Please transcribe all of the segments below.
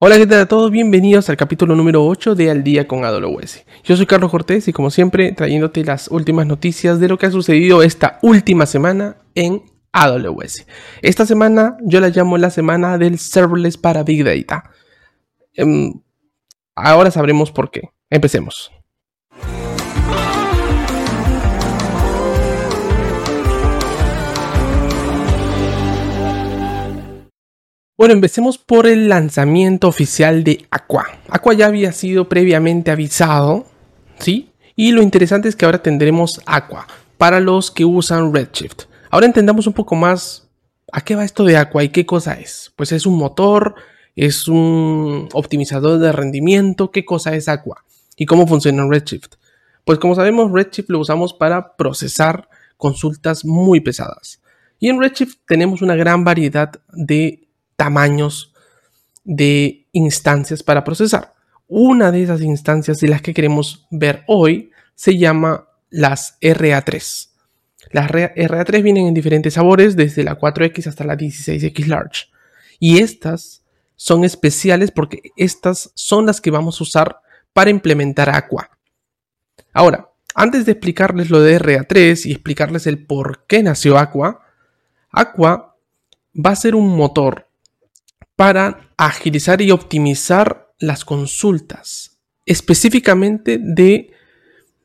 Hola, ¿qué tal a todos? Bienvenidos al capítulo número 8 de Al Día con AWS. Yo soy Carlos Cortés y como siempre trayéndote las últimas noticias de lo que ha sucedido esta última semana en AWS. Esta semana yo la llamo la semana del serverless para Big Data. Em, ahora sabremos por qué. Empecemos. Bueno, empecemos por el lanzamiento oficial de Aqua. Aqua ya había sido previamente avisado, ¿sí? Y lo interesante es que ahora tendremos Aqua para los que usan Redshift. Ahora entendamos un poco más a qué va esto de Aqua y qué cosa es. Pues es un motor, es un optimizador de rendimiento, qué cosa es Aqua y cómo funciona Redshift. Pues como sabemos, Redshift lo usamos para procesar consultas muy pesadas. Y en Redshift tenemos una gran variedad de tamaños de instancias para procesar. Una de esas instancias de las que queremos ver hoy se llama las RA3. Las RA3 vienen en diferentes sabores, desde la 4X hasta la 16X Large. Y estas son especiales porque estas son las que vamos a usar para implementar Aqua. Ahora, antes de explicarles lo de RA3 y explicarles el por qué nació Aqua, Aqua va a ser un motor para agilizar y optimizar las consultas, específicamente de,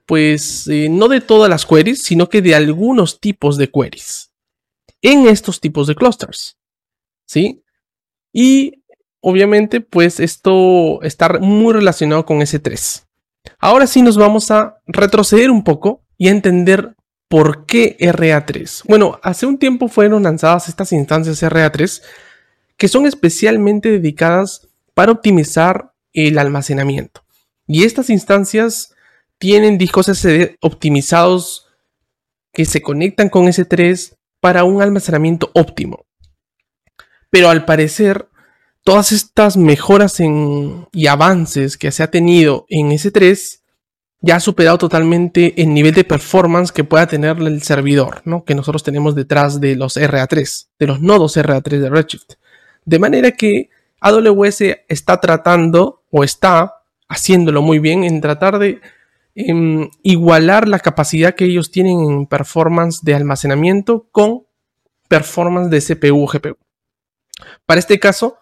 pues, eh, no de todas las queries, sino que de algunos tipos de queries en estos tipos de clusters, ¿sí? Y obviamente, pues esto está muy relacionado con S3. Ahora sí nos vamos a retroceder un poco y a entender por qué RA3. Bueno, hace un tiempo fueron lanzadas estas instancias RA3 que son especialmente dedicadas para optimizar el almacenamiento. Y estas instancias tienen discos SD optimizados que se conectan con S3 para un almacenamiento óptimo. Pero al parecer, todas estas mejoras y avances que se ha tenido en S3 ya ha superado totalmente el nivel de performance que pueda tener el servidor, ¿no? que nosotros tenemos detrás de los RA3, de los nodos RA3 de Redshift. De manera que AWS está tratando o está haciéndolo muy bien en tratar de em, igualar la capacidad que ellos tienen en performance de almacenamiento con performance de CPU o GPU. Para este caso,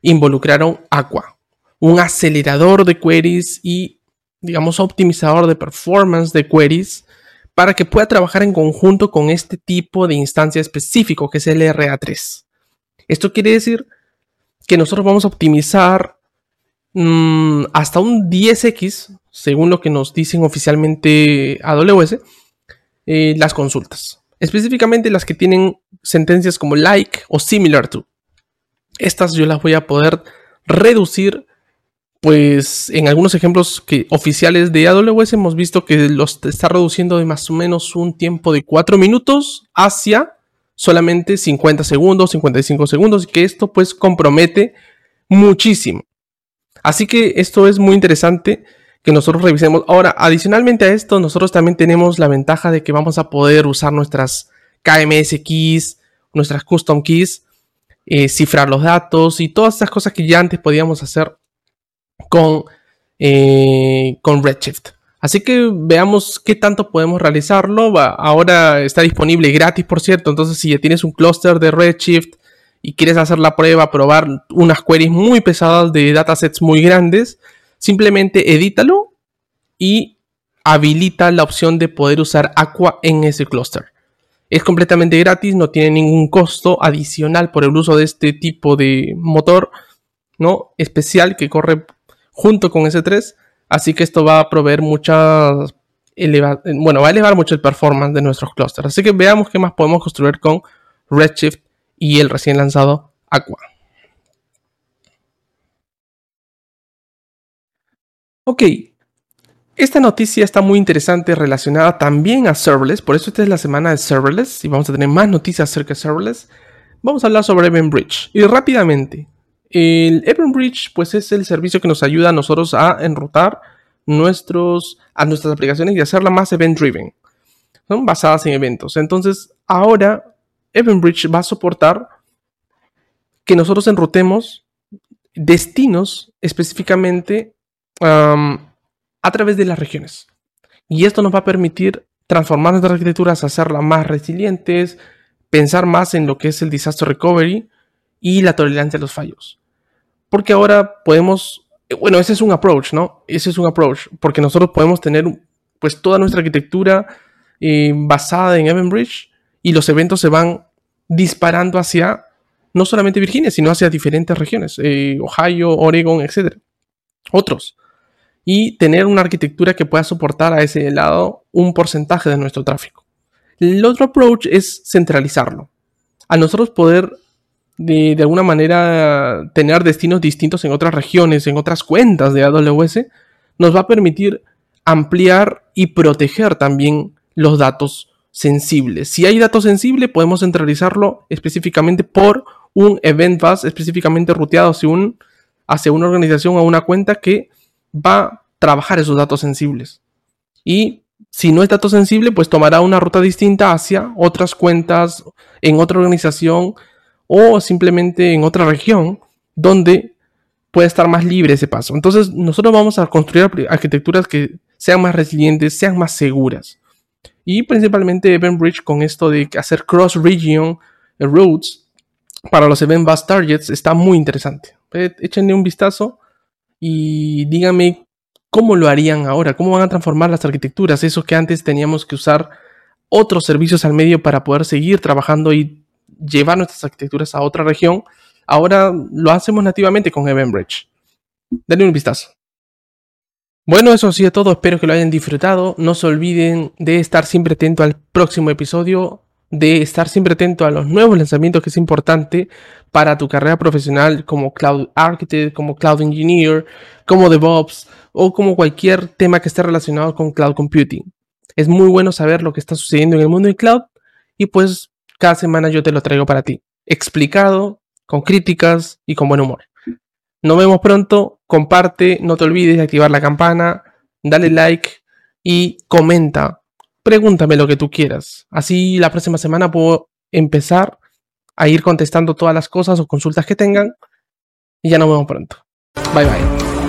involucraron Aqua, un acelerador de queries y, digamos, optimizador de performance de queries para que pueda trabajar en conjunto con este tipo de instancia específico que es el RA3. Esto quiere decir que nosotros vamos a optimizar mm, hasta un 10x, según lo que nos dicen oficialmente AWS, eh, las consultas. Específicamente las que tienen sentencias como like o similar to. Estas yo las voy a poder reducir, pues en algunos ejemplos que, oficiales de AWS hemos visto que los está reduciendo de más o menos un tiempo de 4 minutos hacia solamente 50 segundos, 55 segundos, que esto pues compromete muchísimo. Así que esto es muy interesante que nosotros revisemos. Ahora, adicionalmente a esto, nosotros también tenemos la ventaja de que vamos a poder usar nuestras KMS keys, nuestras custom keys, eh, cifrar los datos y todas esas cosas que ya antes podíamos hacer con, eh, con Redshift. Así que veamos qué tanto podemos realizarlo. Ahora está disponible gratis, por cierto. Entonces, si ya tienes un clúster de Redshift y quieres hacer la prueba, probar unas queries muy pesadas de datasets muy grandes, simplemente edítalo y habilita la opción de poder usar Aqua en ese clúster. Es completamente gratis, no tiene ningún costo adicional por el uso de este tipo de motor ¿no? especial que corre junto con S3 Así que esto va a proveer muchas bueno, va a elevar mucho el performance de nuestros clusters. Así que veamos qué más podemos construir con Redshift y el recién lanzado Aqua. Ok, esta noticia está muy interesante relacionada también a serverless, por eso esta es la semana de serverless y vamos a tener más noticias acerca de serverless. Vamos a hablar sobre Eventbridge y rápidamente, el Eventbridge pues es el servicio que nos ayuda a nosotros a enrutar nuestros, a nuestras aplicaciones y hacerla más event driven. Son basadas en eventos. Entonces, ahora Eventbridge va a soportar que nosotros enrutemos destinos específicamente a través de las regiones. Y esto nos va a permitir transformar nuestras arquitecturas, hacerlas más resilientes, pensar más en lo que es el disaster recovery y la tolerancia a los fallos. Porque ahora podemos, eh, bueno, ese es un approach, ¿no? Ese es un approach, porque nosotros podemos tener pues toda nuestra arquitectura eh, basada en Evenbridge y los eventos se van disparando hacia no solamente Virginia, sino hacia diferentes regiones, eh, Ohio, Oregon, etc. Otros y tener una arquitectura que pueda soportar a ese lado un porcentaje de nuestro tráfico. El otro approach es centralizarlo. A nosotros poder de, alguna manera tener destinos distintos en otras regiones, en otras cuentas de AWS, nos va a permitir ampliar y proteger también los datos sensibles. Si hay datos sensibles, podemos centralizarlo específicamente por un event bus específicamente ruteado hacia, hacia una organización o una cuenta que va a trabajar esos datos sensibles. Y si no es dato sensible, pues tomará una ruta distinta hacia otras cuentas en otra organización o simplemente en otra región donde puede estar más libre ese paso. Entonces, nosotros vamos a construir arquitecturas que sean más resilientes, sean más seguras. Y principalmente Eventbridge con esto de hacer cross-region routes para los event bus targets está muy interesante. Échenle un vistazo y díganme cómo lo harían ahora, cómo van a transformar las arquitecturas, esos que antes teníamos que usar otros servicios al medio para poder seguir trabajando y llevar nuestras arquitecturas a otra región. Ahora lo hacemos nativamente con Eventbridge. Denle un vistazo. Bueno, eso ha sido todo. Espero que lo hayan disfrutado. No se olviden de estar siempre atento al próximo episodio de estar siempre atento a los nuevos lanzamientos que es importante para tu carrera profesional como Cloud Architect, como Cloud Engineer, como DevOps o como cualquier tema que esté relacionado con Cloud Computing. Es muy bueno saber lo que está sucediendo en el mundo de Cloud y pues cada semana yo te lo traigo para ti, explicado, con críticas y con buen humor. Nos vemos pronto, comparte, no te olvides de activar la campana, dale like y comenta pregúntame lo que tú quieras. Así la próxima semana puedo empezar a ir contestando todas las cosas o consultas que tengan. Y ya nos vemos pronto. Bye bye.